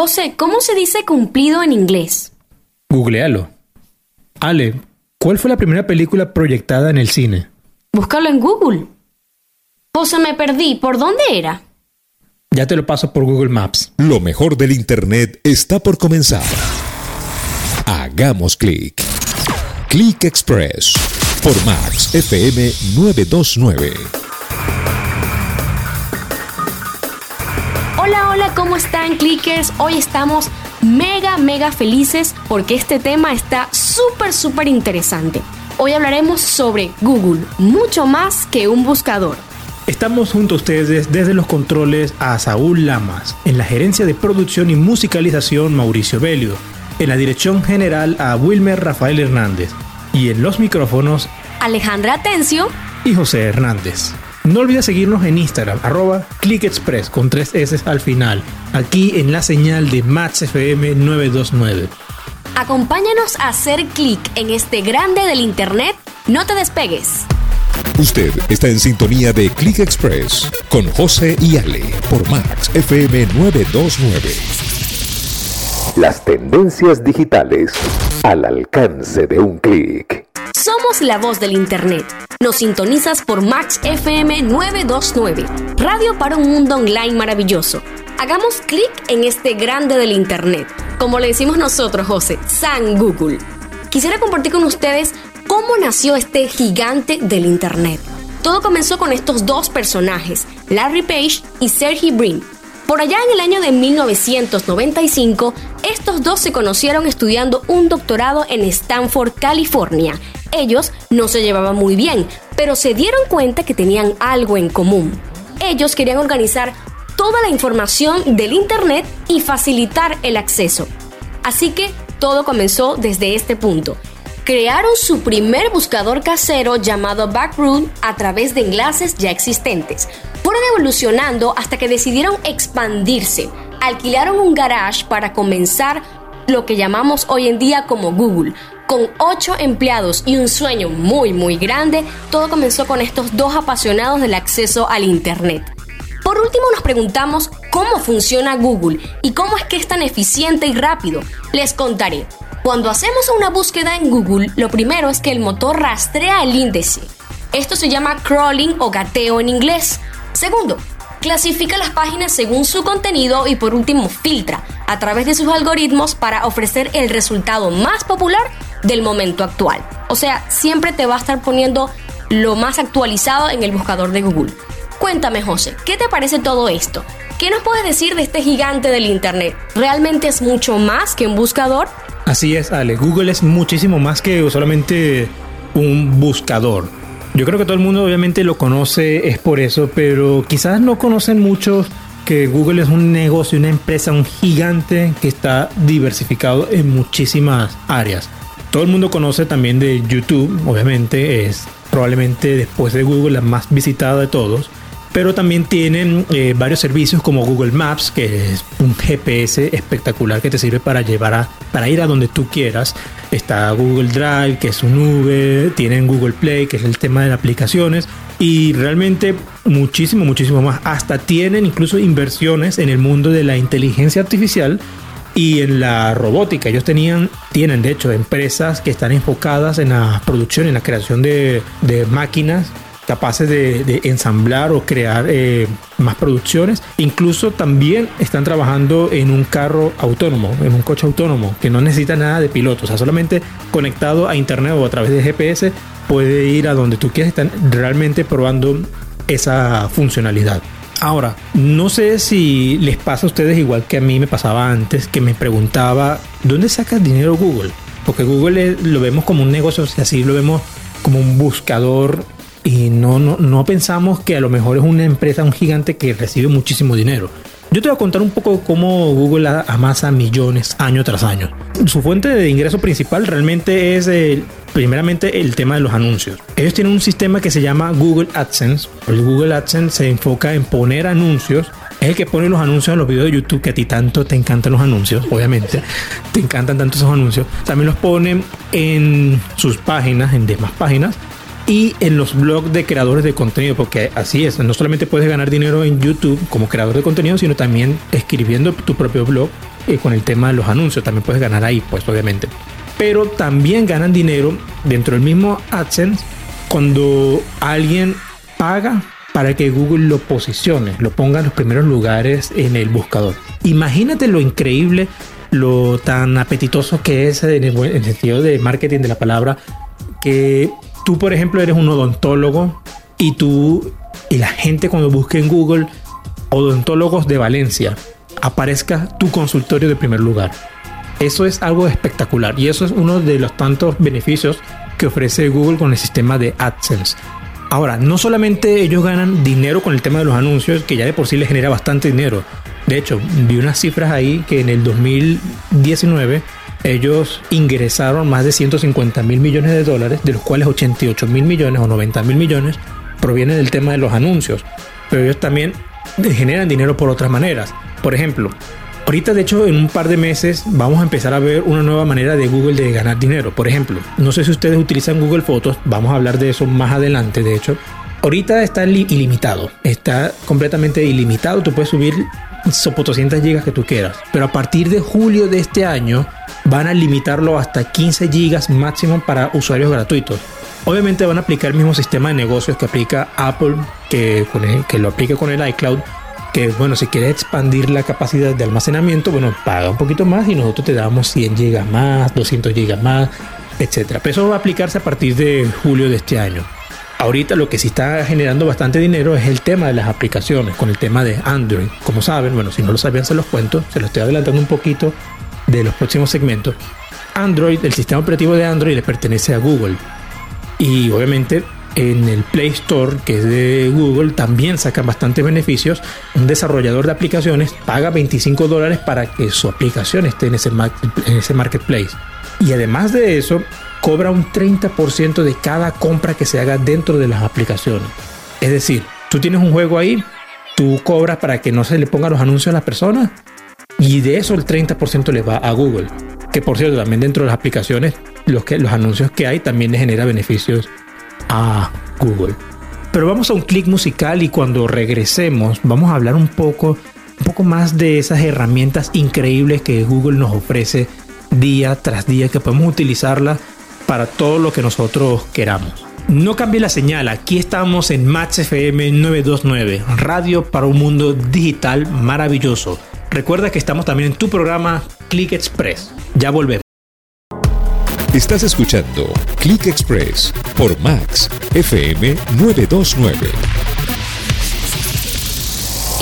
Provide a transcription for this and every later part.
José, ¿cómo se dice cumplido en inglés? Googlealo. Ale, ¿cuál fue la primera película proyectada en el cine? Búscalo en Google. José, me perdí. ¿Por dónde era? Ya te lo paso por Google Maps. Lo mejor del Internet está por comenzar. Hagamos clic. Click Express por Max FM 929. ¿Cómo están, clickers? Hoy estamos mega, mega felices porque este tema está súper, súper interesante. Hoy hablaremos sobre Google, mucho más que un buscador. Estamos junto a ustedes desde los controles a Saúl Lamas, en la gerencia de producción y musicalización Mauricio Belio, en la dirección general a Wilmer Rafael Hernández y en los micrófonos Alejandra Atencio y José Hernández. No olvides seguirnos en Instagram, arroba ClickExpress con tres S al final, aquí en la señal de Max FM 929. Acompáñanos a hacer clic en este grande del Internet. No te despegues. Usted está en sintonía de Click Express con José y Ale por Max FM 929. Las tendencias digitales al alcance de un clic. Somos la voz del Internet. Nos sintonizas por Max FM 929, radio para un mundo online maravilloso. Hagamos clic en este grande del Internet, como le decimos nosotros, José, San Google. Quisiera compartir con ustedes cómo nació este gigante del Internet. Todo comenzó con estos dos personajes, Larry Page y Sergey Brin. Por allá en el año de 1995, estos dos se conocieron estudiando un doctorado en Stanford, California. Ellos no se llevaban muy bien, pero se dieron cuenta que tenían algo en común. Ellos querían organizar toda la información del Internet y facilitar el acceso. Así que todo comenzó desde este punto crearon su primer buscador casero llamado Backroom a través de enlaces ya existentes. Fueron evolucionando hasta que decidieron expandirse. Alquilaron un garage para comenzar lo que llamamos hoy en día como Google. Con ocho empleados y un sueño muy muy grande, todo comenzó con estos dos apasionados del acceso al Internet. Por último nos preguntamos cómo funciona Google y cómo es que es tan eficiente y rápido. Les contaré. Cuando hacemos una búsqueda en Google, lo primero es que el motor rastrea el índice. Esto se llama crawling o gateo en inglés. Segundo, clasifica las páginas según su contenido y por último filtra a través de sus algoritmos para ofrecer el resultado más popular del momento actual. O sea, siempre te va a estar poniendo lo más actualizado en el buscador de Google. Cuéntame, José, ¿qué te parece todo esto? ¿Qué nos puedes decir de este gigante del Internet? ¿Realmente es mucho más que un buscador? Así es, Ale. Google es muchísimo más que solamente un buscador. Yo creo que todo el mundo obviamente lo conoce, es por eso, pero quizás no conocen muchos que Google es un negocio, una empresa, un gigante que está diversificado en muchísimas áreas. Todo el mundo conoce también de YouTube, obviamente es probablemente después de Google la más visitada de todos pero también tienen eh, varios servicios como Google Maps, que es un GPS espectacular que te sirve para llevar a, para ir a donde tú quieras. Está Google Drive, que es un nube, tienen Google Play, que es el tema de aplicaciones, y realmente muchísimo, muchísimo más. Hasta tienen incluso inversiones en el mundo de la inteligencia artificial y en la robótica. Ellos tenían, tienen de hecho empresas que están enfocadas en la producción, en la creación de máquinas capaces de, ensamblar o crear eh, más producciones. Incluso también están trabajando en un carro autónomo, en un coche autónomo, que no necesita nada de piloto, o sea, solamente conectado a internet o a través de GPS puede ir a donde tú quieras. Están realmente probando esa funcionalidad. Ahora, no sé si les pasa a ustedes igual que a mí me pasaba antes, que me preguntaba, ¿dónde sacas dinero Google? Porque Google lo vemos como un negocio, o así lo vemos como un buscador y no, no, no pensamos que a lo mejor es una empresa, un gigante que recibe muchísimo dinero. Yo te voy a contar un poco cómo Google amasa millones año tras año. Su fuente de ingreso principal realmente es el, primeramente el tema de los anuncios. Ellos tienen un sistema que se llama Google AdSense. El Google AdSense se enfoca en poner anuncios. Es el que pone los anuncios en los videos de YouTube, que a ti tanto te encantan los anuncios, obviamente. Te encantan tanto esos anuncios. También los ponen en sus páginas, en demás páginas y en los blogs de creadores de contenido, porque así es, no solamente puedes ganar dinero en YouTube como creador de contenido, sino también escribiendo tu propio blog eh, con el tema de los anuncios. También puedes ganar ahí, pues obviamente. Pero también ganan dinero dentro del mismo AdSense cuando alguien paga para que Google lo posicione, lo ponga en los primeros lugares en el buscador. Imagínate lo increíble, lo tan apetitoso que es en el, sentido de marketing de la palabra, que tú, por ejemplo, eres un odontólogo y tú y la gente cuando busque en Google odontólogos de Valencia, aparezca tu consultorio de primer lugar. Eso es algo espectacular y eso es uno de los tantos beneficios que ofrece Google con el sistema de AdSense. Ahora, no solamente ellos ganan dinero con el tema de los anuncios, que ya de por sí les genera bastante dinero. De hecho, vi unas cifras ahí que en el 2019 ellos ingresaron más de 150 mil millones de dólares, de los cuales 88 mil millones o 90 mil millones provienen del tema de los anuncios. Pero ellos también generan dinero por otras maneras. Por ejemplo, ahorita de hecho en un par de meses vamos a empezar a ver una nueva manera de Google de ganar dinero. Por ejemplo, no sé si ustedes utilizan Google Fotos, vamos a hablar de eso más adelante de hecho. Ahorita está ilimitado, está completamente ilimitado, tú puedes subir 200 gigas que tú quieras, pero a partir de julio de este año van a limitarlo hasta 15 gigas máximo para usuarios gratuitos. Obviamente van a aplicar el mismo sistema de negocios que aplica Apple, que, que lo aplica con el iCloud, que bueno, si quieres expandir la capacidad de almacenamiento, bueno, paga un poquito más y nosotros te damos 100 gigas más, 200 gigas más, etcétera. Pero eso va a aplicarse a partir de julio de este año. Ahorita lo que sí está generando bastante dinero es el tema de las aplicaciones, con el tema de Android. Como saben, bueno, si no lo sabían se los cuento, se lo estoy adelantando un poquito de los próximos segmentos. Android, el sistema operativo de Android le pertenece a Google. Y obviamente en el Play Store, que es de Google, también sacan bastantes beneficios. Un desarrollador de aplicaciones paga 25 dólares para que su aplicación esté en ese, en ese marketplace. Y además de eso, cobra un 30% de cada compra que se haga dentro de las aplicaciones. Es decir, tú tienes un juego ahí, tú cobras para que no se le pongan los anuncios a las personas y de eso el 30% le va a Google. Que por cierto, también dentro de las aplicaciones, los, que, los anuncios que hay también le genera beneficios a Google. Pero vamos a un clic musical y cuando regresemos vamos a hablar un poco, un poco más de esas herramientas increíbles que Google nos ofrece día tras día que podemos utilizarla para todo lo que nosotros queramos. No cambie la señal, aquí estamos en Match FM 929, radio para un mundo digital maravilloso. Recuerda que estamos también en tu programa Click Express. Ya volvemos. Estás escuchando Click Express por Max FM 929.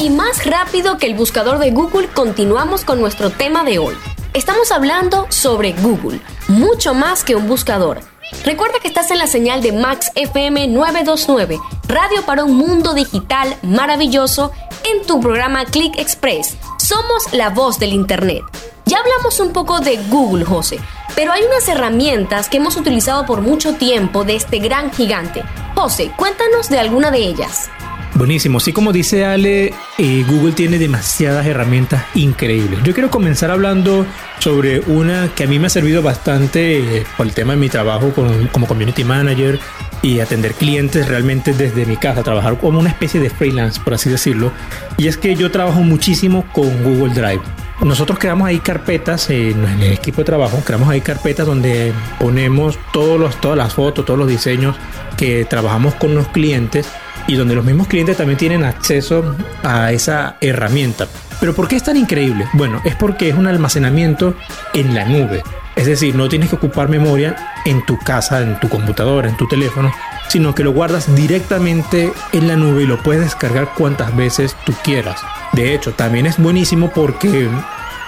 Y más rápido que el buscador de Google, continuamos con nuestro tema de hoy. Estamos hablando sobre Google, mucho más que un buscador. Recuerda que estás en la señal de Max FM 929, radio para un mundo digital maravilloso, en tu programa Click Express. Somos la voz del Internet. Ya hablamos un poco de Google, José, pero hay unas herramientas que hemos utilizado por mucho tiempo de este gran gigante. José, cuéntanos de alguna de ellas. Buenísimo, sí como dice Ale, eh, Google tiene demasiadas herramientas increíbles. Yo quiero comenzar hablando sobre una que a mí me ha servido bastante eh, por el tema de mi trabajo como community manager y atender clientes realmente desde mi casa, trabajar como una especie de freelance, por así decirlo. Y es que yo trabajo muchísimo con Google Drive. Nosotros creamos ahí carpetas en el equipo de trabajo, creamos ahí carpetas donde ponemos todos los, todas las fotos, todos los diseños que trabajamos con los clientes y donde los mismos clientes también tienen acceso a esa herramienta. Pero ¿por qué es tan increíble? Bueno, es porque es un almacenamiento en la nube. Es decir, no tienes que ocupar memoria en tu casa, en tu computadora, en tu teléfono, sino que lo guardas directamente en la nube y lo puedes descargar cuantas veces tú quieras. De hecho, también es buenísimo porque,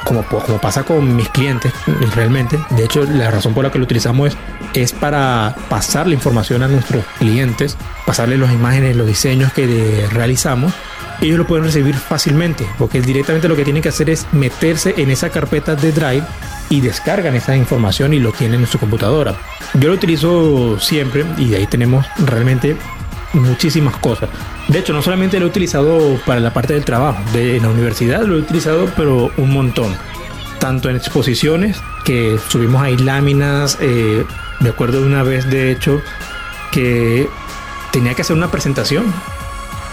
como, pasa con mis clientes realmente, de hecho la razón por la que lo utilizamos es, es para pasar la información a nuestros clientes, pasarles las imágenes, los diseños que realizamos ellos lo pueden recibir fácilmente, porque directamente lo que tienen que hacer es meterse en esa carpeta de Drive y descargan esa información y lo tienen en su computadora. Yo lo utilizo siempre y de ahí tenemos realmente muchísimas cosas. De hecho, no solamente lo he utilizado para la parte del trabajo, de la universidad lo he utilizado, pero un montón. Tanto en exposiciones, que subimos ahí láminas, eh, me acuerdo de una vez, de hecho, que tenía que hacer una presentación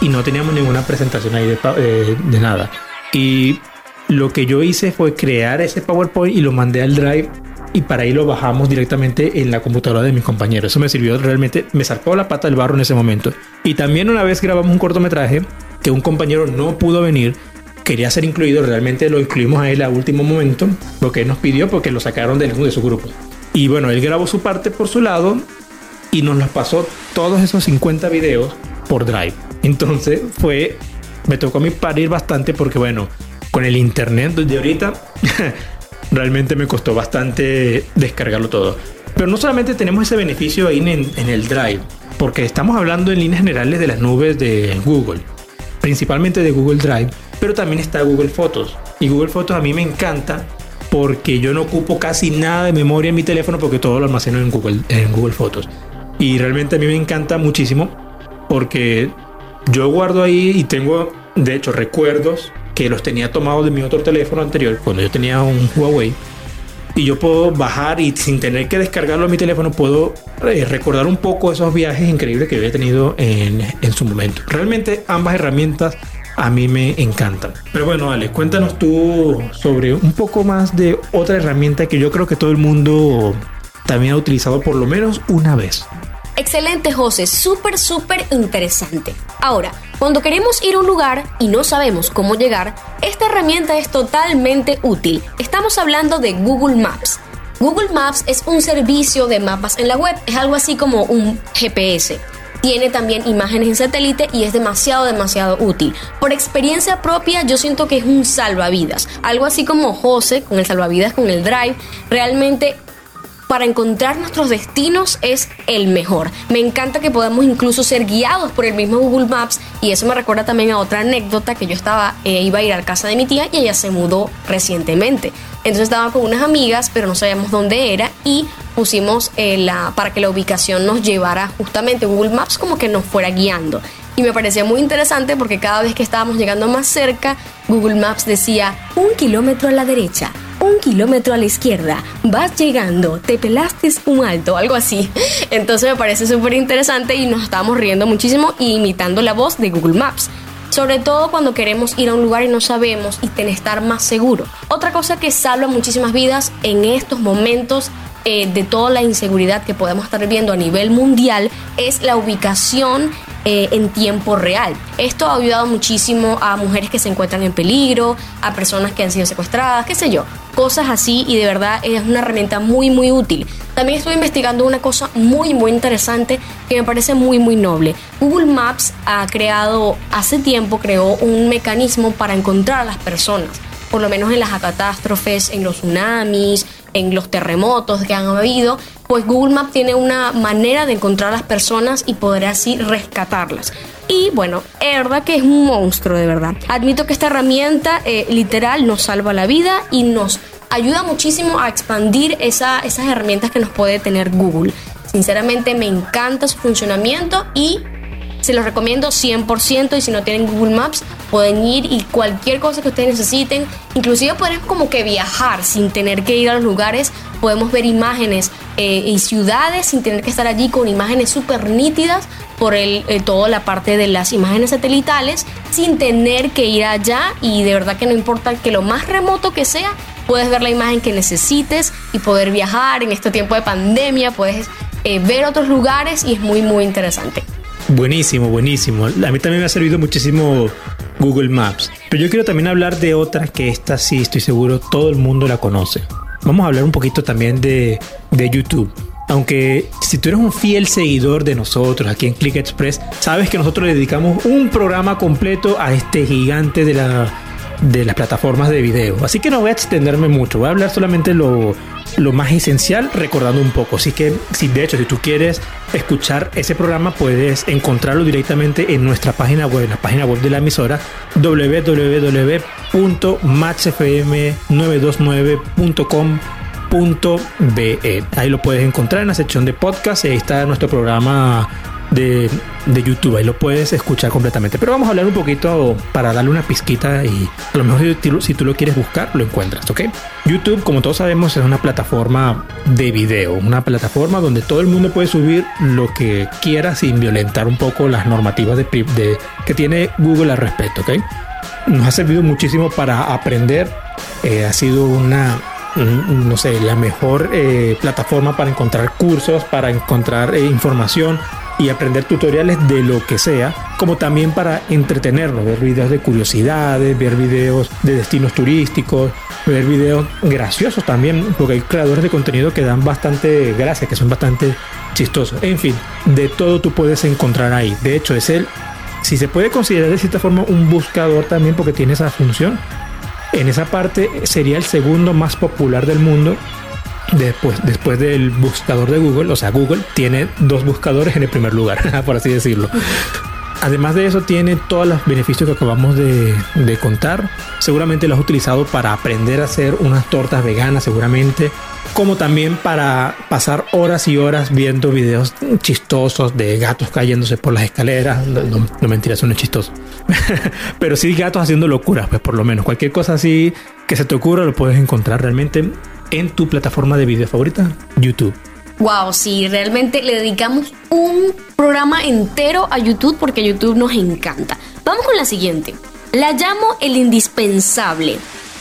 y no teníamos ninguna presentación ahí de, eh, de nada. Y lo que yo hice fue crear ese PowerPoint y lo mandé al Drive y para ahí lo bajamos directamente en la computadora de mis compañeros. Eso me sirvió realmente, me sacó la pata del barro en ese momento. Y también una vez grabamos un cortometraje que un compañero no pudo venir, quería ser incluido, realmente lo incluimos a él a último momento, lo que él nos pidió porque lo sacaron de, de su grupo. Y bueno, él grabó su parte por su lado y nos los pasó todos esos 50 videos por Drive. Entonces fue, me tocó a mí parir bastante porque bueno, con el internet de ahorita realmente me costó bastante descargarlo todo. Pero no solamente tenemos ese beneficio ahí en, el Drive, porque estamos hablando en líneas generales de las nubes de Google, principalmente de Google Drive, pero también está Google Fotos. Y Google Fotos a mí me encanta porque yo no ocupo casi nada de memoria en mi teléfono porque todo lo almaceno en Google, en Google Fotos. Y realmente a mí me encanta muchísimo porque yo guardo ahí y tengo, de hecho, recuerdos que los tenía tomados de mi otro teléfono anterior, cuando yo tenía un Huawei. Y yo puedo bajar y sin tener que descargarlo a mi teléfono, puedo eh, recordar un poco esos viajes increíbles que había tenido en, en su momento. Realmente ambas herramientas a mí me encantan. Pero bueno, Ale, cuéntanos tú sobre un poco más de otra herramienta que yo creo que todo el mundo también ha utilizado por lo menos una vez. Excelente, José, súper, súper interesante. Ahora, cuando queremos ir a un lugar y no sabemos cómo llegar, esta herramienta es totalmente útil. Estamos hablando de Google Maps. Google Maps es un servicio de mapas en la web, es algo así como un GPS tiene también imágenes en satélite y es demasiado, demasiado útil. Por experiencia propia, yo siento que es un salvavidas. Algo así como José con el salvavidas, con el Drive. Realmente para encontrar nuestros destinos es el mejor. Me encanta que podamos incluso ser guiados por el mismo Google Maps y eso me recuerda también a otra anécdota que yo estaba, eh, iba a ir a la casa de mi tía y ella se mudó recientemente. Entonces estaba con unas amigas, pero no sabíamos dónde era y pusimos eh, la, para que la ubicación nos llevara justamente Google Maps como que nos fuera guiando. Y me parecía muy interesante porque cada vez que estábamos llegando más cerca, Google Maps decía un kilómetro a la derecha, un kilómetro a la izquierda, vas llegando, te pelaste un alto, algo así. Entonces me parece súper interesante y nos estábamos riendo muchísimo imitando la voz de Google Maps. Sobre todo cuando queremos ir a un lugar y no sabemos y tener estar más seguro. Otra cosa que salva muchísimas vidas en estos momentos eh, de toda la inseguridad que podemos estar viendo a nivel mundial es la ubicación eh, en tiempo real. Esto ha ayudado muchísimo a mujeres que se encuentran en peligro, a personas que han sido secuestradas, qué sé yo, cosas así y de verdad es una herramienta muy muy útil. También estoy investigando una cosa muy muy interesante que me parece muy muy noble. Google Maps ha creado, hace tiempo creó un mecanismo para encontrar a las personas por lo menos en las catástrofes, en los tsunamis, en los terremotos que han habido, pues Google Maps tiene una manera de encontrar a las personas y poder así rescatarlas. Y bueno, es verdad que es un monstruo de verdad. Admito que esta herramienta eh, literal nos salva la vida y nos ayuda muchísimo a expandir esa, esas herramientas que nos puede tener Google. Sinceramente me encanta su funcionamiento y se los recomiendo 100% y si no tienen Google Maps pueden ir y cualquier cosa que ustedes necesiten, inclusive podemos como que viajar sin tener que ir a los lugares, podemos ver imágenes eh, y ciudades sin tener que estar allí con imágenes súper nítidas por el, eh, toda la parte de las imágenes satelitales sin tener que ir allá. Y de verdad que no importa que lo más remoto que sea, puedes ver la imagen que necesites y poder viajar. En este tiempo de pandemia, puedes eh, ver otros lugares y es muy muy interesante. Buenísimo, buenísimo. A mí también me ha servido muchísimo Google Maps. Pero yo quiero también hablar de otra que esta sí estoy seguro todo el mundo la conoce. Vamos a hablar un poquito también de, de YouTube. Aunque si tú eres un fiel seguidor de nosotros aquí en Click Express, sabes que nosotros le dedicamos un programa completo a este gigante de, la, de las plataformas de video. Así que no voy a extenderme mucho, voy a hablar solamente lo, lo más esencial recordando un poco. Así que, si de hecho, si tú quieres escuchar ese programa, puedes encontrarlo directamente en nuestra página web, en la página web de la emisora www.matchfm929.com.be. Ahí lo puedes encontrar en la sección de podcast. Ahí está nuestro programa de, de, YouTube. Ahí lo puedes escuchar completamente. Pero vamos a hablar un poquito para darle una pizquita y a lo mejor si, tú lo quieres buscar, lo encuentras, ¿ok? YouTube, como todos sabemos, es una plataforma de video, una plataforma donde todo el mundo puede subir lo que quiera sin violentar un poco las normativas de, de que tiene Google al respecto, ¿ok? nos ha servido muchísimo para aprender. Eh, ha sido una, no sé, la mejor eh, plataforma para encontrar cursos, para encontrar información y aprender tutoriales de lo que sea, como también para entretenernos, ver videos de curiosidades, ver videos de destinos turísticos, ver videos graciosos también, porque hay creadores de contenido que dan bastante gracia, que son bastante chistosos. En fin, de todo tú puedes encontrar ahí. De hecho, es el, si se puede considerar de cierta forma un buscador también porque tiene esa función. En esa parte sería el segundo más popular del mundo después, después del buscador de Google, o sea, Google tiene dos buscadores en el primer lugar, por así decirlo. Además de eso, tiene todos los beneficios que acabamos de, contar. Seguramente lo has utilizado para aprender a hacer unas tortas veganas, seguramente. Como también para pasar horas y horas viendo videos chistosos de gatos cayéndose por las escaleras. No, no, no mentira, eso no es chistoso. Pero sí gatos haciendo locuras, pues por lo menos. Cualquier cosa así que se te ocurra lo puedes encontrar realmente en tu plataforma de video favorita, YouTube. Wow, sí, realmente le dedicamos un programa entero a YouTube porque YouTube nos encanta. Vamos con la siguiente. La llamo el indispensable.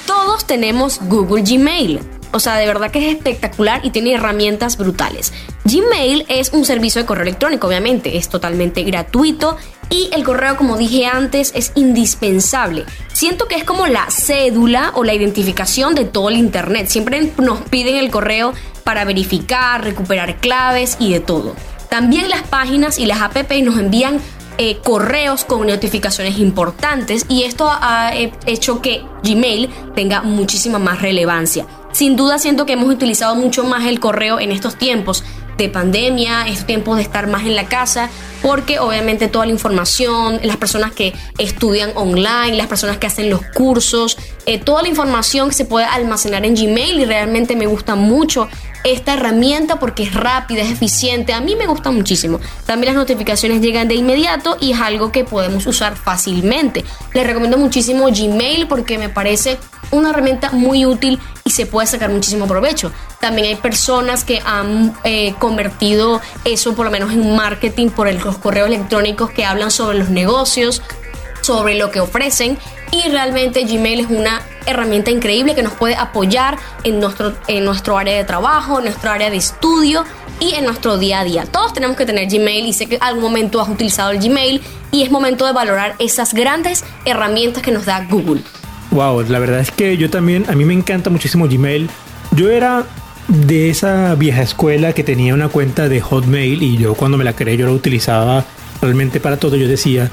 Todos tenemos Google Gmail. O sea, de verdad que es espectacular y tiene herramientas brutales. Gmail es un servicio de correo electrónico, obviamente, es totalmente gratuito y el correo, como dije antes, es indispensable. Siento que es como la cédula o la identificación de todo el Internet. Siempre nos piden el correo para verificar, recuperar claves y de todo. También las páginas y las app nos envían eh, correos con notificaciones importantes y esto ha hecho que Gmail tenga muchísima más relevancia. Sin duda siento que hemos utilizado mucho más el correo en estos tiempos de pandemia, estos tiempos de estar más en la casa, porque obviamente toda la información, las personas que estudian online, las personas que hacen los cursos, eh, toda la información que se puede almacenar en Gmail y realmente me gusta mucho esta herramienta porque es rápida, es eficiente, a mí me gusta muchísimo. También las notificaciones llegan de inmediato y es algo que podemos usar fácilmente. Les recomiendo muchísimo Gmail porque me parece una herramienta muy útil y se puede sacar muchísimo provecho. También hay personas que han eh, convertido eso por lo menos en marketing por los correos electrónicos que hablan sobre los negocios, sobre lo que ofrecen y realmente Gmail es una herramienta increíble que nos puede apoyar en nuestro, en nuestro área de trabajo, en nuestro área de estudio y en nuestro día a día. Todos tenemos que tener Gmail y sé que algún momento has utilizado el Gmail y es momento de valorar esas grandes herramientas que nos da Google. Wow, la verdad es que yo también, a mí me encanta muchísimo Gmail. Yo era de esa vieja escuela que tenía una cuenta de Hotmail y yo cuando me la creé yo la utilizaba realmente para todo. Yo decía,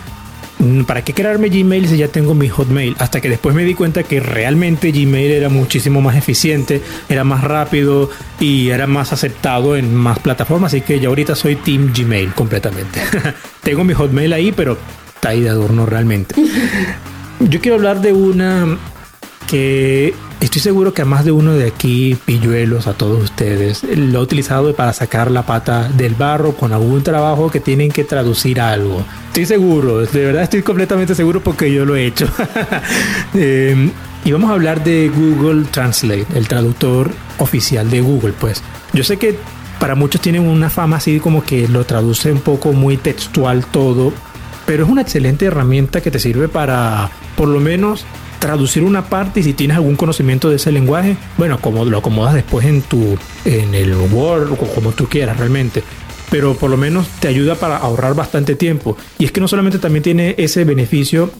¿para qué crearme Gmail si ya tengo mi Hotmail? Hasta que después me di cuenta que realmente Gmail era muchísimo más eficiente, era más rápido y era más aceptado en más plataformas. Así que ya ahorita soy Team Gmail completamente. tengo mi Hotmail ahí, pero está ahí de adorno realmente. Yo quiero hablar de una que estoy seguro que a más de uno de aquí, pilluelos, a todos ustedes, lo ha utilizado para sacar la pata del barro con algún trabajo que tienen que traducir algo. Estoy seguro, de verdad estoy completamente seguro porque yo lo he hecho. eh, y vamos a hablar de Google Translate, el traductor oficial de Google, pues. Yo sé que para muchos tienen una fama así como que lo traduce un poco muy textual todo, pero es una excelente herramienta que te sirve para por lo menos traducir una parte y si tienes algún conocimiento de ese lenguaje, bueno, como lo acomodas después en tu en el Word o como tú quieras realmente. Pero por lo menos te ayuda para ahorrar bastante tiempo. Y es que no solamente también tiene ese beneficio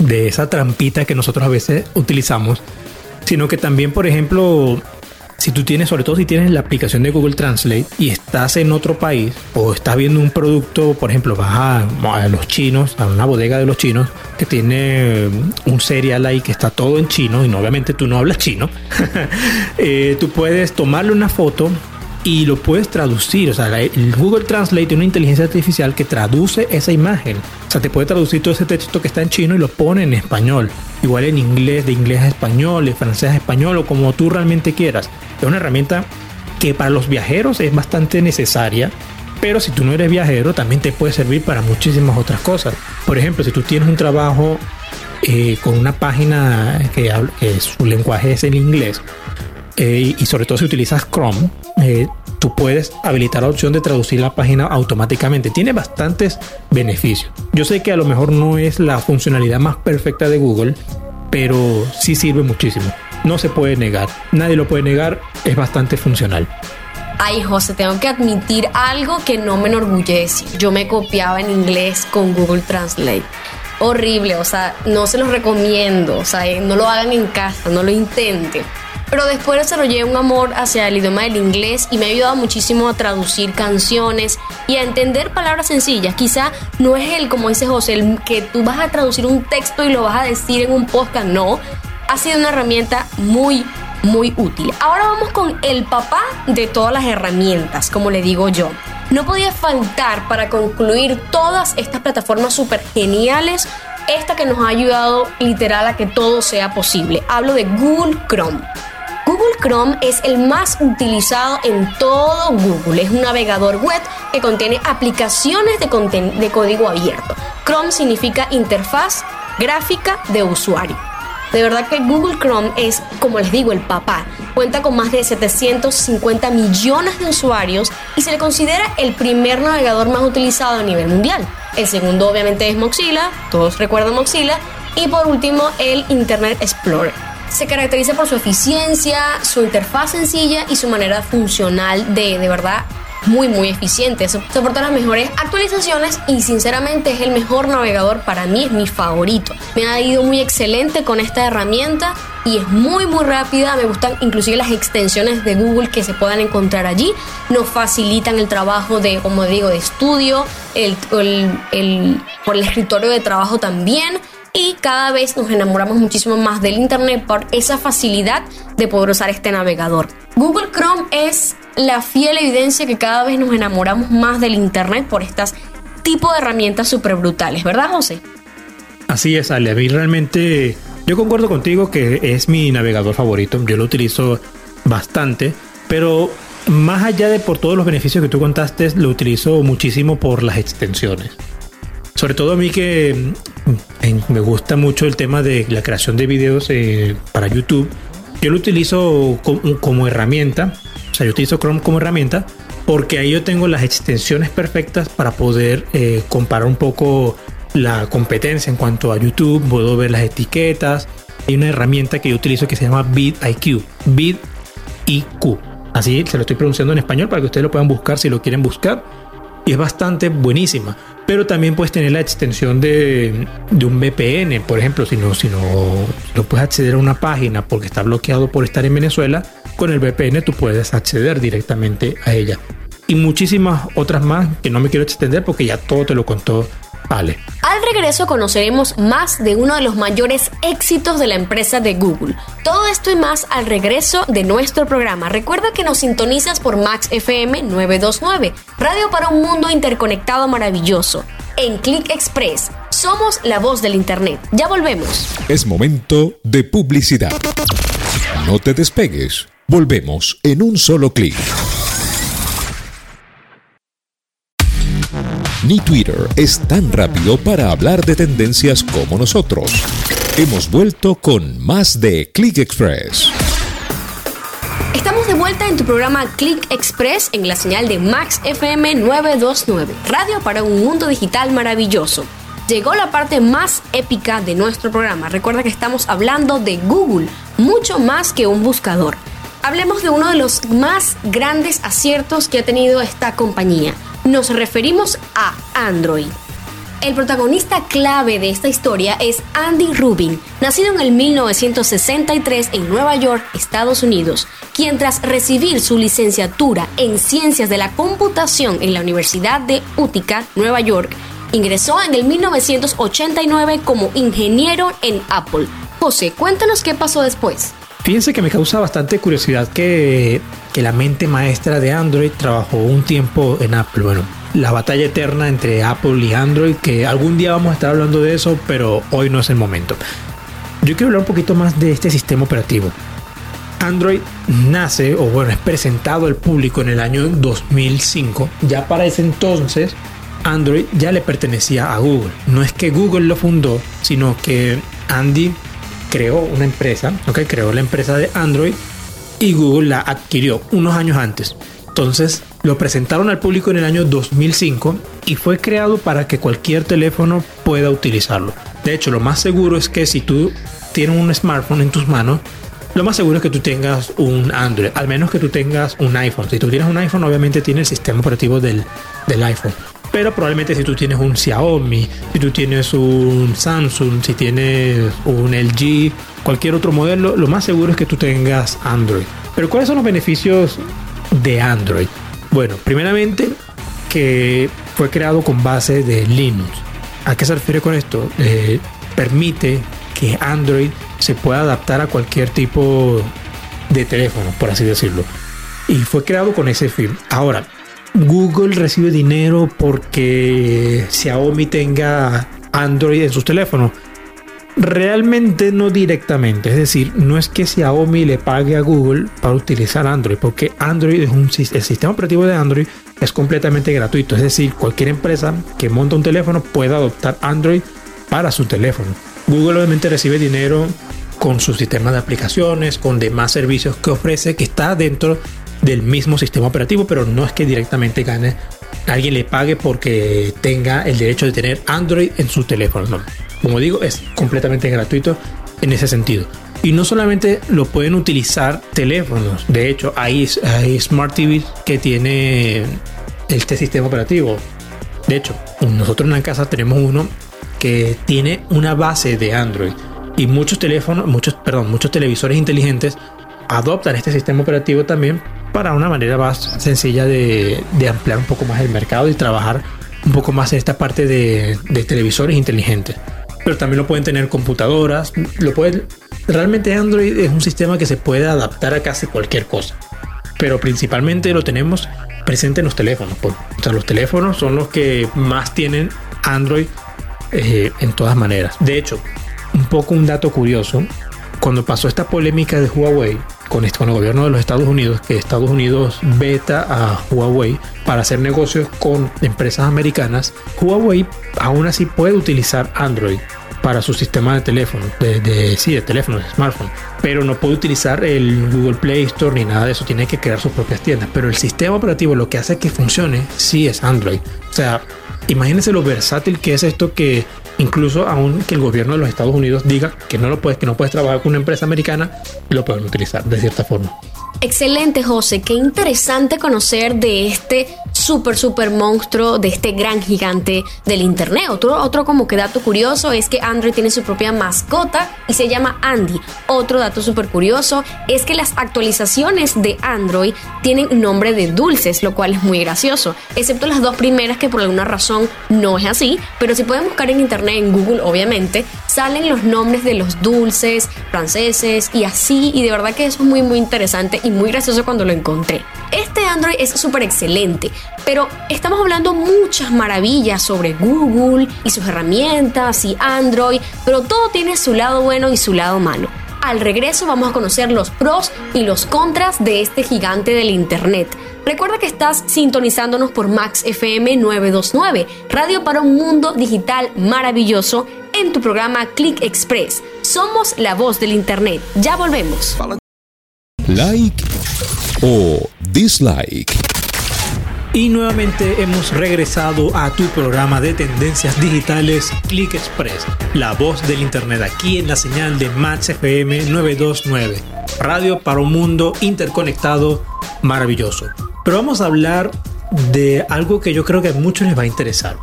de esa trampita que nosotros a veces utilizamos, sino que también, por ejemplo, si tú tienes, sobre todo si tienes la aplicación de Google Translate y estás en otro país o estás viendo un producto, por ejemplo, vas a, los chinos, a una bodega de los chinos que tiene un cereal ahí que está todo en chino y obviamente tú no hablas chino, eh, tú puedes tomarle una foto y lo puedes traducir. O sea, el Google Translate tiene una inteligencia artificial que traduce esa imagen. O sea, te puede traducir todo ese texto que está en chino y lo pone en español. Igual en inglés, de inglés a español, de francés a español o como tú realmente quieras. Es una herramienta que para los viajeros es bastante necesaria. Pero si tú no eres viajero, también te puede servir para muchísimas otras cosas. Por ejemplo, si tú tienes un trabajo eh, con una página que, que su lenguaje es en inglés, eh, y sobre todo si utilizas Chrome, eh, tú puedes habilitar la opción de traducir la página automáticamente. Tiene bastantes beneficios. Yo sé que a lo mejor no es la funcionalidad más perfecta de Google, pero sí sirve muchísimo. No se puede negar. Nadie lo puede negar. Es bastante funcional. Ay, José, tengo que admitir algo que no me enorgullece. Yo me copiaba en inglés con Google Translate. Horrible, o sea, no se los recomiendo. O sea, no lo hagan en casa, no lo intenten pero después desarrollé un amor hacia el idioma del inglés y me ha ayudado muchísimo a traducir canciones y a entender palabras sencillas. Quizá no es el, como dice José, el que tú vas a traducir un texto y lo vas a decir en un podcast, no. Ha sido una herramienta muy, muy útil. Ahora vamos con el papá de todas las herramientas, como le digo yo. No podía faltar para concluir todas estas plataformas súper geniales esta que nos ha ayudado literal a que todo sea posible. Hablo de Google Chrome. Google Chrome es el más utilizado en todo Google. Es un navegador web que contiene aplicaciones de, código abierto. Chrome significa interfaz gráfica de usuario. De verdad que Google Chrome es, como les digo, el papá. Cuenta con más de 750 millones de usuarios y se le considera el primer navegador más utilizado a nivel mundial. El segundo obviamente es Mozilla, todos recuerdan Mozilla. Y por último el Internet Explorer se caracteriza por su eficiencia, su interfaz sencilla y su manera funcional de, de verdad, muy muy eficiente. Soporta las mejores actualizaciones y sinceramente es el mejor navegador para mí, es mi favorito. Me ha ido muy excelente con esta herramienta y es muy muy rápida. Me gustan inclusive las extensiones de Google que se puedan encontrar allí. Nos facilitan el trabajo de, como digo, de estudio, el, el, por el escritorio de trabajo también y cada vez nos enamoramos muchísimo más del Internet por esa facilidad de poder usar este navegador. Google Chrome es la fiel evidencia que cada vez nos enamoramos más del Internet por estas tipo de herramientas súper brutales, ¿verdad José? Así es, Ale. A mí realmente yo concuerdo contigo que es mi navegador favorito. Yo lo utilizo bastante, pero más allá de por todos los beneficios que tú contaste, lo utilizo muchísimo por las extensiones. Sobre todo a mí que mm, me gusta mucho el tema de la creación de videos eh, para YouTube. Yo lo utilizo como, herramienta. O sea, yo utilizo Chrome como herramienta porque ahí yo tengo las extensiones perfectas para poder eh, comparar un poco la competencia en cuanto a YouTube. Puedo ver las etiquetas. Hay una herramienta que yo utilizo que se llama vidIQ. vidIQ. Así se lo estoy pronunciando en español para que ustedes lo puedan buscar si lo quieren buscar. Y es bastante buenísima pero también puedes tener la extensión de, un VPN, por ejemplo, si no, si no, no puedes acceder a una página porque está bloqueado por estar en Venezuela, con el VPN tú puedes acceder directamente a ella. Y muchísimas otras más que no me quiero extender porque ya todo te lo contó Al regreso conoceremos más de uno de los mayores éxitos de la empresa de Google. Todo esto y más al regreso de nuestro programa. Recuerda que nos sintonizas por Max FM 929, Radio para un mundo interconectado maravilloso. En Click Express, somos la voz del Internet. Ya volvemos. Es momento de publicidad. No te despegues. Volvemos en un solo clic. Ni Twitter es tan rápido para hablar de tendencias como nosotros. Hemos vuelto con más de Click Express. Estamos de vuelta en tu programa Click Express en la señal de Max FM 929, radio para un mundo digital maravilloso. Llegó la parte más épica de nuestro programa. Recuerda que estamos hablando de Google, mucho más que un buscador. Hablemos de uno de los más grandes aciertos que ha tenido esta compañía nos referimos a Android. El protagonista clave de esta historia es Andy Rubin, nacido en el 1963 en Nueva York, Estados Unidos, quien tras recibir su licenciatura en Ciencias de la Computación en la Universidad de Utica, Nueva York, ingresó en el 1989 como ingeniero en Apple. José, cuéntanos qué pasó después. Fíjense que me causa bastante curiosidad que que la mente maestra de Android trabajó un tiempo en Apple. Bueno, la batalla eterna entre Apple y Android, que algún día vamos a estar hablando de eso, pero hoy no es el momento. Yo quiero hablar un poquito más de este sistema operativo. Android nace, o bueno, es presentado al público en el año 2005. Ya para ese entonces, Android ya le pertenecía a Google. No es que Google lo fundó, sino que Andy creó una empresa, ok, creó la empresa de Android y Google la adquirió unos años antes. Entonces lo presentaron al público en el año 2005 y fue creado para que cualquier teléfono pueda utilizarlo. De hecho, lo más seguro es que si tú tienes un smartphone en tus manos, lo más seguro es que tú tengas un Android, al menos que tú tengas un iPhone. Si tú tienes un iPhone, obviamente tiene el sistema operativo del, del iPhone. Pero probablemente si tú tienes un Xiaomi, si tú tienes un Samsung, si tienes un LG, cualquier otro modelo, lo más seguro es que tú tengas Android. Pero ¿cuáles son los beneficios de Android? Bueno, primeramente que fue creado con base de Linux. ¿A qué se refiere con esto? Eh, permite que Android se pueda adaptar a cualquier tipo de teléfono, por así decirlo. Y fue creado con ese fin. Ahora, Google recibe dinero porque Xiaomi tenga Android en sus teléfonos. Realmente no directamente, es decir, no es que Xiaomi le pague a Google para utilizar Android, porque Android es un el sistema operativo de Android es completamente gratuito, es decir, cualquier empresa que monta un teléfono puede adoptar Android para su teléfono. Google obviamente recibe dinero con su sistema de aplicaciones, con demás servicios que ofrece, que está dentro del mismo sistema operativo, pero no es que directamente gane, alguien le pague porque tenga el derecho de tener Android en su teléfono. No. Como digo, es completamente gratuito en ese sentido. Y no solamente lo pueden utilizar teléfonos, de hecho hay, Smart TV que tiene este sistema operativo. De hecho, nosotros en la casa tenemos uno que tiene una base de Android y muchos teléfonos, muchos, perdón, muchos televisores inteligentes adoptan este sistema operativo también para una manera más sencilla de, ampliar un poco más el mercado y trabajar un poco más en esta parte de, televisores inteligentes. Pero también lo pueden tener computadoras, lo pueden... Realmente Android es un sistema que se puede adaptar a casi cualquier cosa. Pero principalmente lo tenemos presente en los teléfonos. O sea, los teléfonos son los que más tienen Android eh, en todas maneras. De hecho, un poco un dato curioso, cuando pasó esta polémica de Huawei, con, con el gobierno de los Estados Unidos, que Estados Unidos veta a Huawei para hacer negocios con empresas americanas, Huawei aún así puede utilizar Android para su sistema de teléfono, de, de, sí, de teléfono, de smartphone, pero no puede utilizar el Google Play Store ni nada de eso, tiene que crear sus propias tiendas, pero el sistema operativo lo que hace que funcione sí es Android. O sea, imagínense lo versátil que es esto que incluso aún que el gobierno de los Estados Unidos diga que no lo puedes, que no puedes trabajar con una empresa americana, lo pueden utilizar de cierta forma. Excelente, José. Qué interesante conocer de este súper, súper monstruo, de este gran gigante del Internet. Otro, otro como que dato curioso es que Android tiene su propia mascota y se llama Andy. Otro dato súper curioso es que las actualizaciones de Android tienen nombre de dulces, lo cual es muy gracioso. Excepto las dos primeras que por alguna razón no es así. Pero si pueden buscar en Internet, en Google obviamente, salen los nombres de los dulces franceses y así. Y de verdad que eso es muy, muy interesante muy gracioso cuando lo encontré. Este Android es súper excelente, pero estamos hablando muchas maravillas sobre Google y sus herramientas y Android, pero todo tiene su lado bueno y su lado malo. Al regreso vamos a conocer los pros y los contras de este gigante del Internet. Recuerda que estás sintonizándonos por Max FM 929, radio para un mundo digital maravilloso, en tu programa Click Express. Somos la voz del Internet. Ya volvemos like o dislike. Y nuevamente hemos regresado a tu programa de tendencias digitales Click Express, la voz del internet aquí en la señal de Max FM 929, radio para un mundo interconectado maravilloso. Pero vamos a hablar de algo que yo creo que a muchos les va a interesar.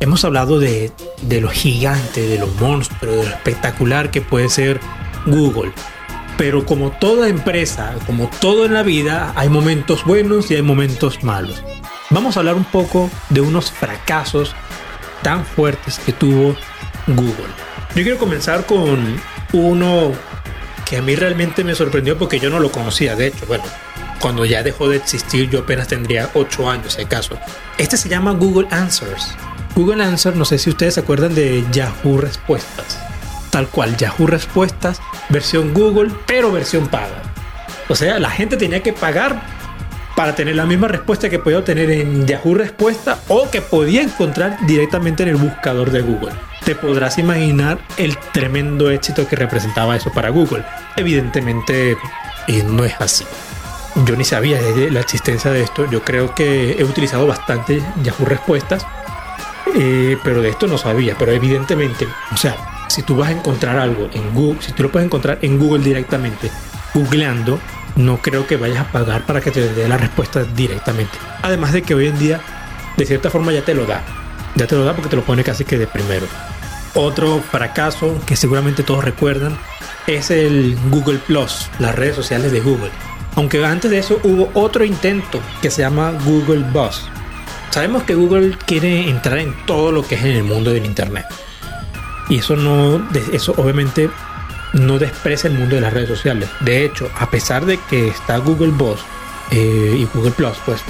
Hemos hablado de, de lo gigante, de lo monstruo, de lo espectacular que puede ser Google. Pero como toda empresa, como todo en la vida, hay momentos buenos y hay momentos malos. Vamos a hablar un poco de unos fracasos tan fuertes que tuvo Google. Yo quiero comenzar con uno que a mí realmente me sorprendió porque yo no lo conocía. De hecho, bueno, cuando ya dejó de existir yo apenas tendría 8 años, si acaso. Este se llama Google Answers. Google Answers, no sé si ustedes se acuerdan de Yahoo Respuestas tal cual, Yahoo Respuestas, versión Google, pero versión paga. O sea, la gente tenía que pagar para tener la misma respuesta que podía obtener en Yahoo Respuesta o que podía encontrar directamente en el buscador de Google. Te podrás imaginar el tremendo éxito que representaba eso para Google. Evidentemente eh, no es así. yo ni sabía de la existencia de esto. Yo creo que he utilizado bastante Yahoo Respuestas, eh, pero de esto no sabía. Pero evidentemente, o sea, si tú vas a encontrar algo en Google, si tú lo puedes encontrar en Google directamente, googleando, no creo que vayas a pagar para que te dé la respuesta directamente. Además de que hoy en día, de cierta forma, ya te lo da. Ya te lo da porque te lo pone casi que de primero. Otro fracaso que seguramente todos recuerdan es el Google Plus, las redes sociales de Google. Aunque antes de eso hubo otro intento que se llama Google Buzz. Sabemos que Google quiere entrar en todo lo que es en el mundo del Internet. Y eso no, eso obviamente no desprecia el mundo de las redes sociales. De hecho, a pesar de que está Google Buzz eh, y Google Plus, pues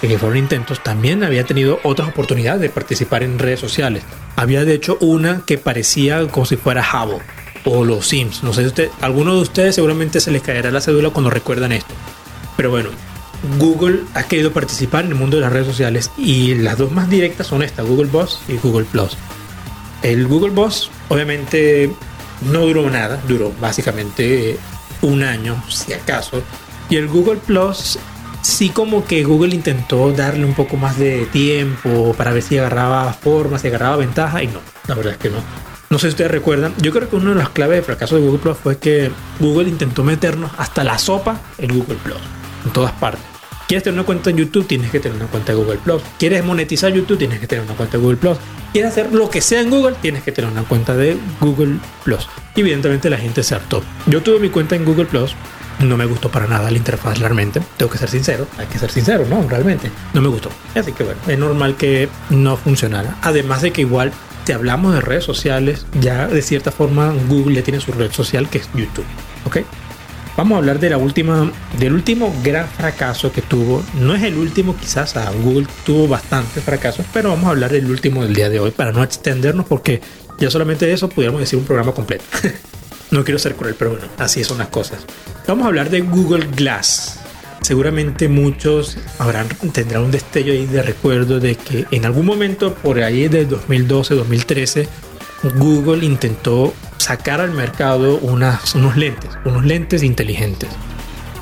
que fueron intentos, también había tenido otras oportunidades de participar en redes sociales. Había de hecho una que parecía como si fuera Jabo o los Sims. No sé si usted, alguno de ustedes seguramente se les caerá la cédula cuando recuerdan esto. Pero bueno, Google ha querido participar en el mundo de las redes sociales y las dos más directas son estas, Google Boss y Google Plus. El Google Boss obviamente no duró nada, duró básicamente un año, si acaso. Y el Google Plus sí como que Google intentó darle un poco más de tiempo para ver si agarraba forma, si agarraba ventaja y no, la verdad es que no. No sé si ustedes recuerdan, yo creo que una de las claves de fracaso de Google Plus fue que Google intentó meternos hasta la sopa en Google Plus, en todas partes. ¿Quieres tener una cuenta en YouTube? Tienes que tener una cuenta de Google Plus. ¿Quieres monetizar YouTube? Tienes que tener una cuenta de Google Plus. ¿Quieres hacer lo que sea en Google? Tienes que tener una cuenta de Google Plus. Evidentemente la gente se hartó. Yo tuve mi cuenta en Google Plus. No me gustó para nada la interfaz realmente. Tengo que ser sincero. Hay que ser sincero, ¿no? Realmente. No me gustó. Así que bueno, es normal que no funcionara. Además de que igual si hablamos de redes sociales, ya de cierta forma Google ya tiene su red social que es YouTube. ¿Ok? Vamos a hablar de la última, del último gran fracaso que tuvo. No es el último, quizás a Google tuvo bastantes fracasos, pero vamos a hablar del último del día de hoy para no extendernos porque ya solamente de eso pudiéramos decir un programa completo. no quiero ser cruel, pero bueno, así son las cosas. Vamos a hablar de Google Glass seguramente muchos habrán, tendrán un destello ahí de recuerdo de que en algún momento por ahí de 2012, 2013, Google intentó sacar al mercado unas, unos lentes, unos lentes inteligentes.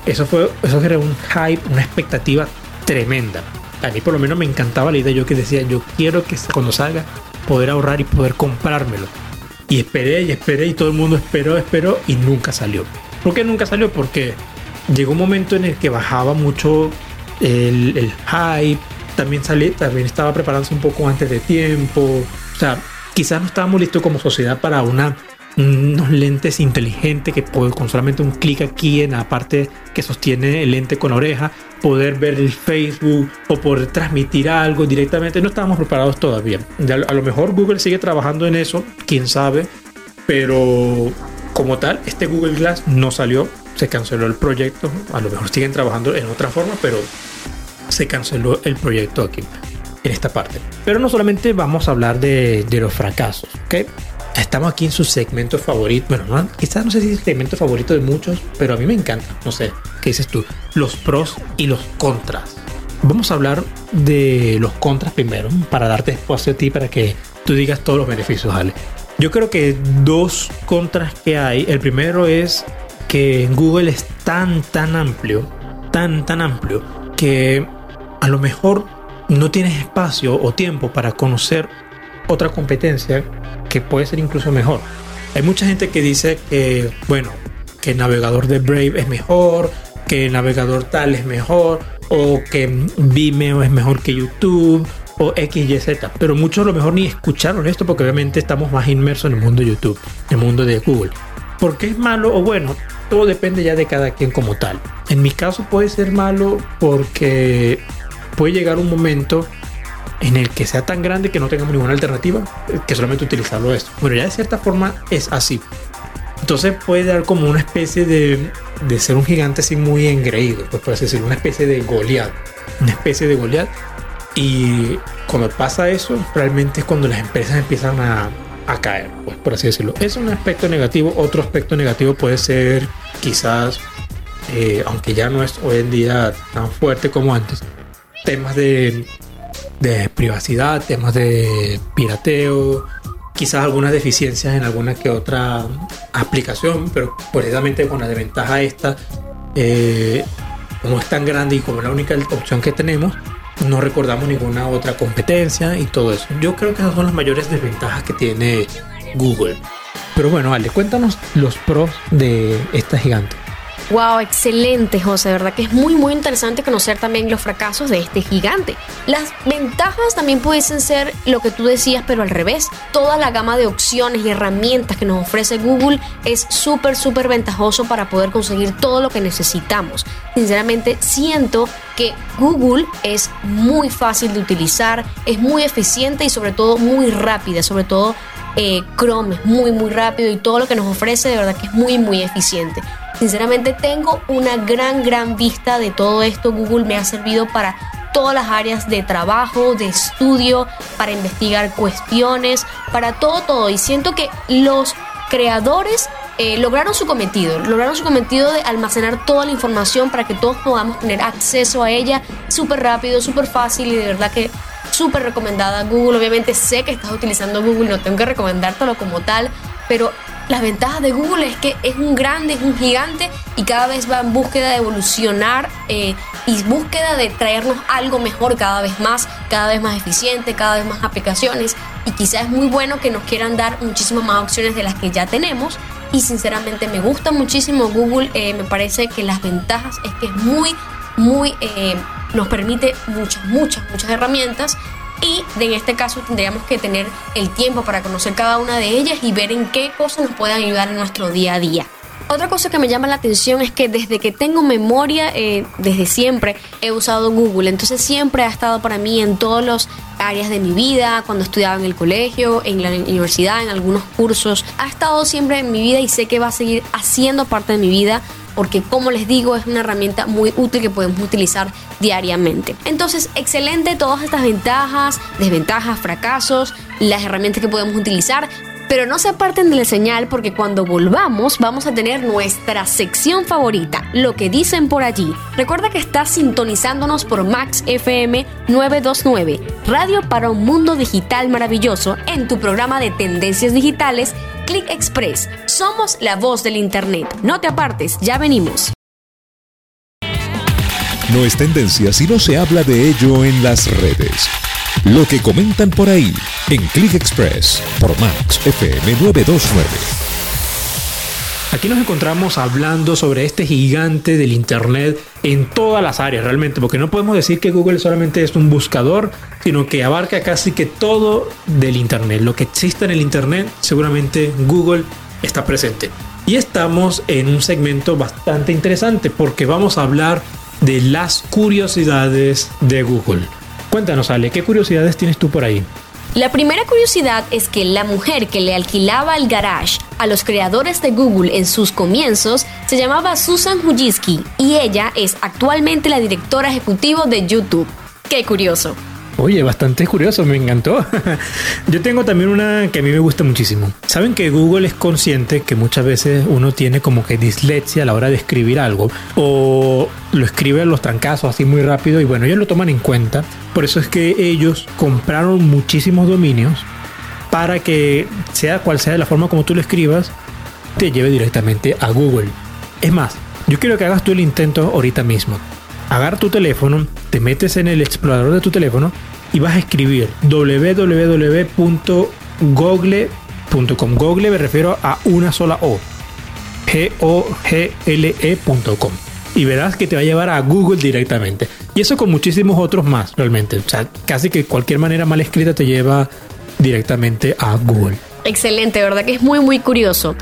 Eso fue, eso era un hype, una expectativa tremenda. A mí por lo menos me encantaba la idea, yo que decía, yo quiero que cuando salga poder ahorrar y poder comprármelo. Y esperé y esperé y todo el mundo esperó, esperó y nunca salió. ¿Por qué nunca salió? Porque llegó un momento en el que bajaba mucho el, el hype, también salí, también estaba preparándose un poco antes de tiempo, o sea, quizás no estábamos listos como sociedad para una unos lentes inteligentes que puedo con solamente un clic aquí en la parte que sostiene el lente con oreja poder ver el Facebook o poder transmitir algo directamente no estábamos preparados todavía a lo mejor Google sigue trabajando en eso quién sabe pero como tal este Google Glass no salió se canceló el proyecto. A lo mejor siguen trabajando en otra forma, pero se canceló el proyecto aquí, en esta parte. Pero no solamente vamos a hablar de, de los fracasos, ¿ok? Estamos aquí en su segmento favorito. Bueno, no, quizás no sé si es el segmento favorito de muchos, pero a mí me encanta. No sé, ¿qué dices tú? Los pros y los contras. Vamos a hablar de los contras primero, para darte espacio a ti para que tú digas todos los beneficios, Ale. Yo creo que dos contras que hay. El primero es que Google es tan, tan amplio, tan, tan amplio, que a lo mejor no tienes espacio o tiempo para conocer otra competencia que puede ser incluso mejor. Hay mucha gente que dice que, bueno, que el navegador de Brave es mejor, que el navegador tal es mejor, o que Vimeo es mejor que YouTube, o XYZ. Pero muchos a lo mejor ni escucharon esto porque obviamente estamos más inmersos en el mundo de YouTube, en el mundo de Google. ¿Por qué es malo o bueno? todo depende ya de cada quien como tal. En mi caso puede ser malo porque puede llegar un momento en el que sea tan grande que no tengamos ninguna alternativa que solamente utilizarlo esto. Bueno, ya de cierta forma es así. Entonces puede dar como una especie de, de ser un gigante así muy engreído, pues puede decir, una especie de Goliath, una especie de Goliath. Y cuando pasa eso, realmente es cuando las empresas empiezan a, a caer, pues, por así decirlo. Es un aspecto negativo. Otro aspecto negativo puede ser quizás, eh, aunque ya no es hoy en día tan fuerte como antes, temas de, de privacidad, temas de pirateo, quizás algunas deficiencias en alguna que otra aplicación, pero precisamente con la desventaja esta, eh, como es tan grande y como es la única opción que tenemos, no recordamos ninguna otra competencia y todo eso. Yo creo que esas son las mayores desventajas que tiene Google. Pero bueno, Ale, cuéntanos los pros de esta gigante. Wow, excelente, José. De verdad que es muy, muy interesante conocer también los fracasos de este gigante. Las ventajas también pudiesen ser lo que tú decías, pero al revés. Toda la gama de opciones y herramientas que nos ofrece Google es súper, súper ventajoso para poder conseguir todo lo que necesitamos. Sinceramente, siento que Google es muy fácil de utilizar, es muy eficiente y sobre todo muy rápida, sobre todo eh, Chrome es muy muy rápido y todo lo que nos ofrece de verdad que es muy muy eficiente. Sinceramente tengo una gran, gran vista de todo esto. Google me ha servido para todas las áreas de trabajo, de estudio, para investigar cuestiones, para todo, todo. Y siento que los creadores eh, lograron su cometido, lograron su cometido de almacenar toda la información para que todos podamos tener acceso a ella súper rápido, súper fácil y de verdad que súper recomendada. Google, obviamente sé que estás utilizando Google, no tengo que recomendártelo como tal, pero las ventajas de Google es que es un grande, es un gigante y cada vez va en búsqueda de evolucionar eh, y búsqueda de traernos algo mejor cada vez más, cada vez más eficiente, cada vez más aplicaciones y quizás es muy bueno que nos quieran dar muchísimas más opciones de las que ya tenemos y sinceramente me gusta muchísimo Google, eh, me parece que las ventajas es que es muy, muy, eh, nos permite muchas, muchas, muchas herramientas y en este caso tendríamos que tener el tiempo para conocer cada una de ellas y ver en qué cosas nos pueden ayudar en nuestro día a día. Otra cosa que me llama la atención es que desde que tengo memoria, eh, desde siempre he usado Google, entonces siempre ha estado para mí en todas las áreas de mi vida, cuando estudiaba en el colegio, en la universidad, en algunos cursos, ha estado siempre en mi vida y sé que va a seguir haciendo parte de mi vida porque como les digo es una herramienta muy útil que podemos utilizar diariamente. Entonces, excelente todas estas ventajas, desventajas, fracasos, las herramientas que podemos utilizar, pero no se aparten de la señal porque cuando volvamos vamos a tener nuestra sección favorita, lo que dicen por allí. Recuerda que estás sintonizándonos por Max FM 929, Radio para un Mundo Digital Maravilloso, en tu programa de tendencias digitales Click Express. Somos la voz del Internet. No te apartes, ya venimos. No es tendencia si no se habla de ello en las redes. Lo que comentan por ahí en Click Express por Max FM 929. Aquí nos encontramos hablando sobre este gigante del Internet en todas las áreas realmente, porque no podemos decir que Google solamente es un buscador, sino que abarca casi que todo del Internet. Lo que existe en el Internet, seguramente Google está presente. Y estamos en un segmento bastante interesante porque vamos a hablar de las curiosidades de Google. Cuéntanos, Ale, ¿qué curiosidades tienes tú por ahí? La primera curiosidad es que la mujer que le alquilaba el garage a los creadores de Google en sus comienzos se llamaba Susan Wojcicki y ella es actualmente la directora ejecutiva de YouTube. ¡Qué curioso! Oye, bastante curioso, me encantó. Yo tengo también una que a mí me gusta muchísimo. Saben que Google es consciente que muchas veces uno tiene como que dislexia a la hora de escribir algo o lo escribe a los trancazos así muy rápido y bueno, ellos lo toman en cuenta. Por eso es que ellos compraron muchísimos dominios para que sea cual sea la forma como tú lo escribas, te lleve directamente a Google. Es más, yo quiero que hagas tú el intento ahorita mismo agarra tu teléfono, te metes en el explorador de tu teléfono y vas a escribir www.google.com. Google me refiero a una sola O. G-O-G-L-E.com. Y verás que te va a llevar a Google directamente. Y eso con muchísimos otros más, realmente. O sea, casi que cualquier manera mal escrita te lleva directamente a Google. Excelente, ¿verdad? Que es muy, muy curioso.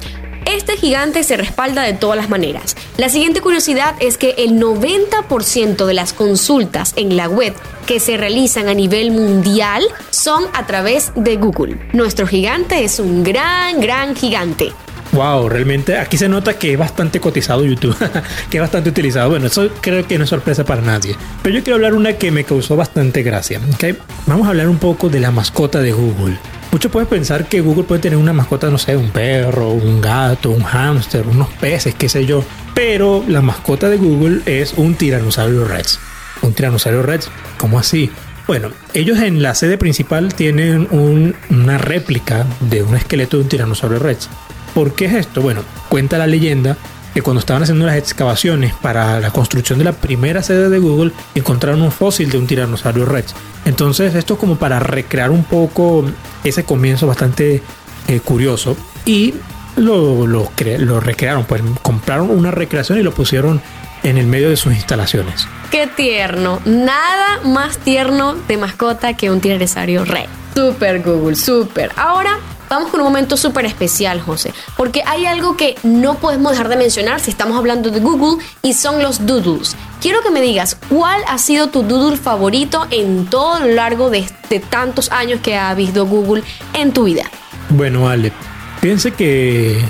Este gigante se respalda de todas las maneras. La siguiente curiosidad es que el 90% de las consultas en la web que se realizan a nivel mundial son a través de Google. Nuestro gigante es un gran, gran gigante. Wow, realmente aquí se nota que es bastante cotizado YouTube, que es bastante utilizado. Bueno, eso creo que no es sorpresa para nadie. Pero yo quiero hablar una que me causó bastante gracia. ¿okay? Vamos a hablar un poco de la mascota de Google. Muchos pueden pensar que Google puede tener una mascota, no sé, un perro, un gato, un hámster, unos peces, qué sé yo. Pero la mascota de Google es un tiranosaurio rex. Un tiranosaurio rex, ¿cómo así? Bueno, ellos en la sede principal tienen una réplica de un esqueleto de un tiranosaurio rex. ¿Por qué es esto? Bueno, cuenta la leyenda que cuando estaban haciendo las excavaciones para la construcción de la primera sede de Google, encontraron un fósil de un tiranosaurio rex. Entonces esto es como para recrear un poco ese comienzo bastante eh, curioso y lo, lo, recrearon, pues compraron una recreación y lo pusieron en el medio de sus instalaciones. Qué tierno, nada más tierno de mascota que un tiranosaurio rex. Super Google, super. Ahora vamos con un momento súper especial, José, porque hay algo que no podemos dejar de mencionar si estamos hablando de Google y son los doodles. Quiero que me digas cuál ha sido tu doodle favorito en todo lo largo de, tantos años que ha habido Google en tu vida. Bueno, Ale, piense que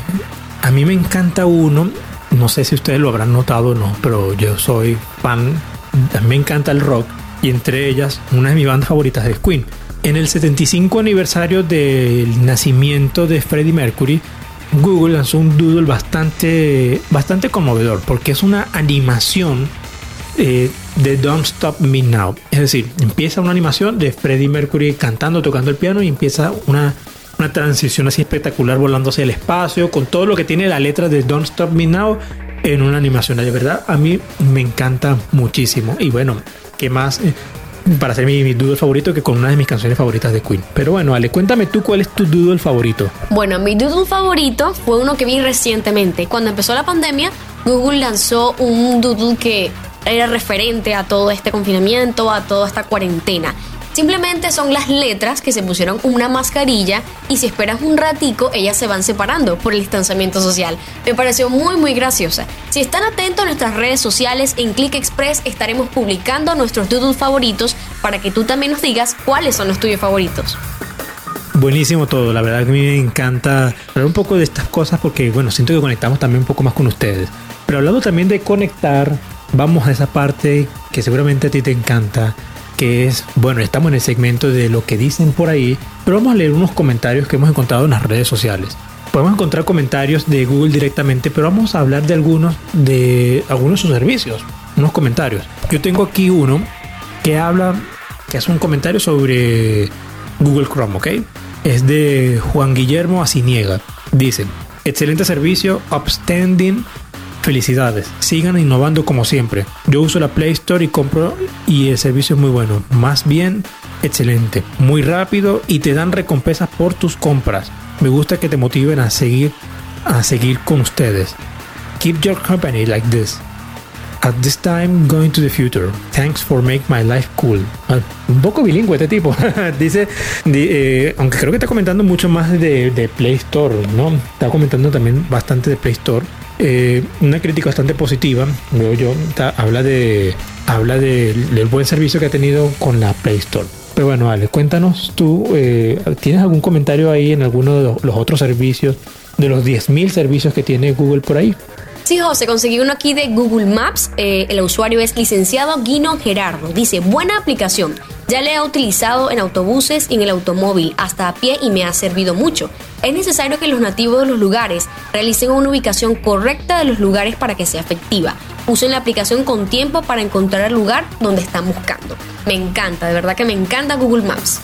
a mí me encanta uno, no sé si ustedes lo habrán notado o no, pero yo soy fan, me encanta el rock y entre ellas una de mis bandas favoritas es Queen. En el 75 aniversario del nacimiento de Freddie Mercury, Google lanzó un doodle bastante, bastante conmovedor porque es una animación eh, de Don't Stop Me Now. Es decir, empieza una animación de Freddie Mercury cantando, tocando el piano y empieza una, una transición así espectacular volándose el espacio con todo lo que tiene la letra de Don't Stop Me Now en una animación. De verdad, a mí me encanta muchísimo. Y bueno, ¿qué más? Para ser mi, mi, doodle favorito que con una de mis canciones favoritas de Queen. Pero bueno, Ale, cuéntame tú cuál es tu doodle favorito. Bueno, mi doodle favorito fue uno que vi recientemente. Cuando empezó la pandemia, Google lanzó un doodle que era referente a todo este confinamiento, a toda esta cuarentena. Simplemente son las letras que se pusieron una mascarilla y si esperas un ratico ellas se van separando por el distanciamiento social. Me pareció muy muy graciosa. Si están atentos a nuestras redes sociales en Click Express estaremos publicando nuestros doodles favoritos para que tú también nos digas cuáles son los tuyos favoritos. Buenísimo todo, la verdad que a mí me encanta hablar un poco de estas cosas porque bueno, siento que conectamos también un poco más con ustedes. Pero hablando también de conectar, vamos a esa parte que seguramente a ti te encanta, que es, bueno, estamos en el segmento de lo que dicen por ahí, pero vamos a leer unos comentarios que hemos encontrado en las redes sociales. Podemos encontrar comentarios de Google directamente, pero vamos a hablar de algunos de algunos de sus servicios, unos comentarios. Yo tengo aquí uno que habla, que hace un comentario sobre Google Chrome, ¿ok? Es de Juan Guillermo Asiniega. Dice, excelente servicio, upstanding Felicidades, sigan innovando como siempre. Yo uso la Play Store y compro y el servicio es muy bueno. Más bien, excelente, muy rápido y te dan recompensas por tus compras. Me gusta que te motiven a seguir a seguir con ustedes. Keep your company like this. At this time, going to the future. Thanks for make my life cool. Ah, un poco bilingüe este tipo. Dice, eh, aunque creo que está comentando mucho más de, de Play Store, ¿no? Está comentando también bastante de Play Store eh, una crítica bastante positiva, veo yo, habla de habla del buen servicio que ha tenido con la Play Store. Pero bueno, Ale, cuéntanos tú, eh, ¿tienes algún comentario ahí en alguno de los, otros servicios, de los 10.000 servicios que tiene Google por ahí? Sí, José, conseguí uno aquí de Google Maps. Eh, el usuario es licenciado Guino Gerardo. Dice, buena aplicación. Ya le he utilizado en autobuses y en el automóvil, hasta a pie y me ha servido mucho. Es necesario que los nativos de los lugares realicen una ubicación correcta de los lugares para que sea efectiva. Usen la aplicación con tiempo para encontrar el lugar donde están buscando. Me encanta, de verdad que me encanta Google Maps.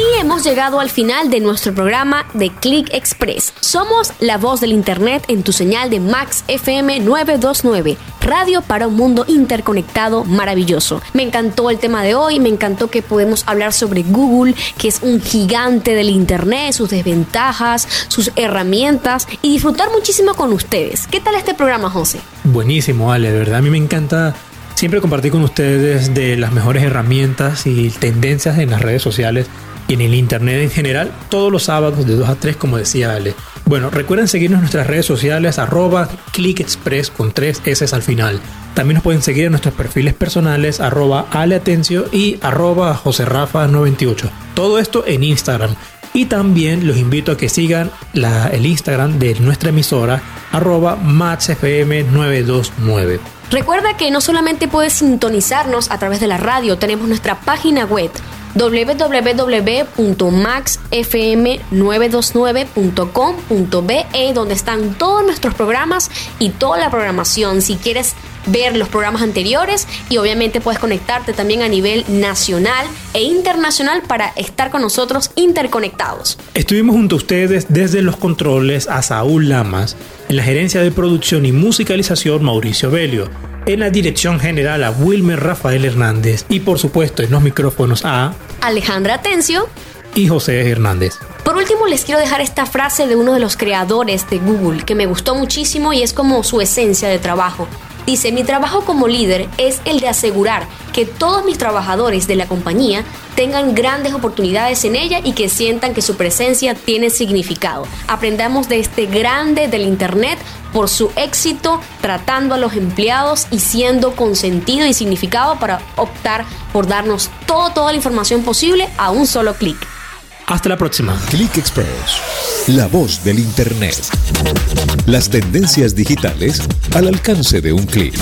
Y hemos llegado al final de nuestro programa de Click Express. Somos la voz del Internet en tu señal de Max FM 929, radio para un mundo interconectado maravilloso. Me encantó el tema de hoy, me encantó que podemos hablar sobre Google, que es un gigante del Internet, sus desventajas, sus herramientas y disfrutar muchísimo con ustedes. ¿Qué tal este programa, José? Buenísimo, Ale, de verdad a mí me encanta siempre compartir con ustedes de las mejores herramientas y tendencias en las redes sociales y en el internet en general todos los sábados de 2 a 3 como decía Ale. Bueno, recuerden seguirnos en nuestras redes sociales arroba clickexpress con 3 S al final. También nos pueden seguir en nuestros perfiles personales arroba aleatencio y arroba joserrafa98. Todo esto en Instagram. Y también los invito a que sigan el Instagram de nuestra emisora arroba matchfm929. Recuerda que no solamente puedes sintonizarnos a través de la radio, tenemos nuestra página web www.maxfm929.com.be donde están todos nuestros programas y toda la programación. Si quieres ver los programas anteriores y obviamente puedes conectarte también a nivel nacional e internacional para estar con nosotros interconectados. Estuvimos junto a ustedes desde los controles a Saúl Lamas, en la gerencia de producción y musicalización Mauricio Belio, en la dirección general a Wilmer Rafael Hernández y por supuesto en los micrófonos a Alejandra Atencio y José Hernández. Por último, les quiero dejar esta frase de uno de los creadores de Google que me gustó muchísimo y es como su esencia de trabajo. Dice, mi trabajo como líder es el de asegurar que todos mis trabajadores de la compañía tengan grandes oportunidades en ella y que sientan que su presencia tiene significado. Aprendamos de este grande del Internet por su éxito tratando a los empleados y siendo consentido y significado para optar por darnos todo, toda la información posible a un solo clic. Hasta la próxima. Click Express, la voz del Internet. Las tendencias digitales al alcance de un clic.